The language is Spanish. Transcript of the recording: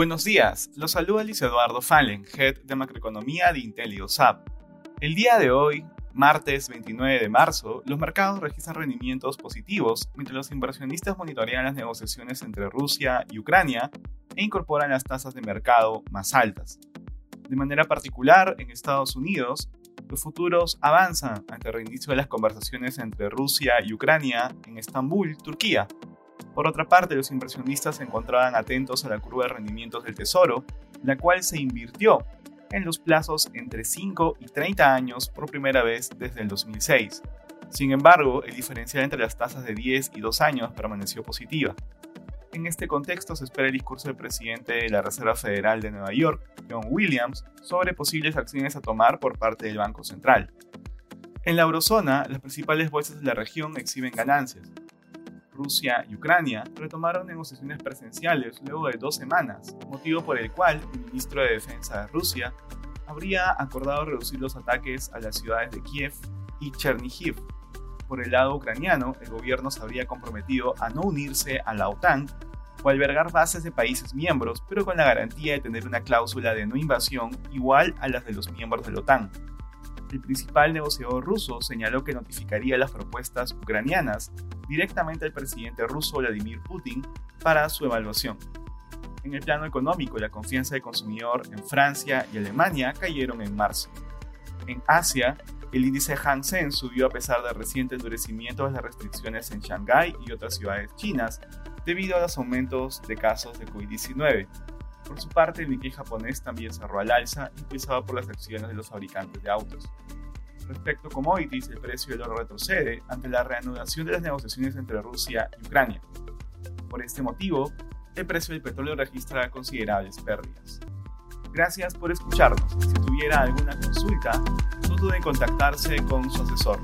Buenos días, los saluda Luis Eduardo Fallen, Head de Macroeconomía de IntelioSAP. El día de hoy, martes 29 de marzo, los mercados registran rendimientos positivos mientras los inversionistas monitorean las negociaciones entre Rusia y Ucrania e incorporan las tasas de mercado más altas. De manera particular, en Estados Unidos, los futuros avanzan ante el reinicio de las conversaciones entre Rusia y Ucrania en Estambul, Turquía, por otra parte, los inversionistas se encontraban atentos a la curva de rendimientos del Tesoro, la cual se invirtió en los plazos entre 5 y 30 años por primera vez desde el 2006. Sin embargo, el diferencial entre las tasas de 10 y 2 años permaneció positiva. En este contexto se espera el discurso del presidente de la Reserva Federal de Nueva York, John Williams, sobre posibles acciones a tomar por parte del Banco Central. En la eurozona, las principales bolsas de la región exhiben ganancias, Rusia y Ucrania retomaron negociaciones presenciales luego de dos semanas, motivo por el cual el ministro de Defensa de Rusia habría acordado reducir los ataques a las ciudades de Kiev y Chernihiv. Por el lado ucraniano, el gobierno se habría comprometido a no unirse a la OTAN o albergar bases de países miembros, pero con la garantía de tener una cláusula de no invasión igual a las de los miembros de la OTAN el principal negociador ruso señaló que notificaría las propuestas ucranianas directamente al presidente ruso Vladimir Putin para su evaluación. En el plano económico, la confianza del consumidor en Francia y Alemania cayeron en marzo. En Asia, el índice Hang Seng subió a pesar del reciente endurecimiento de las restricciones en Shanghái y otras ciudades chinas debido a los aumentos de casos de COVID-19. Por su parte, el Nikkei japonés también cerró al alza, impulsado por las acciones de los fabricantes de autos. Respecto a commodities, el precio del oro retrocede ante la reanudación de las negociaciones entre Rusia y Ucrania. Por este motivo, el precio del petróleo registra considerables pérdidas. Gracias por escucharnos. Si tuviera alguna consulta, no dude en contactarse con su asesor.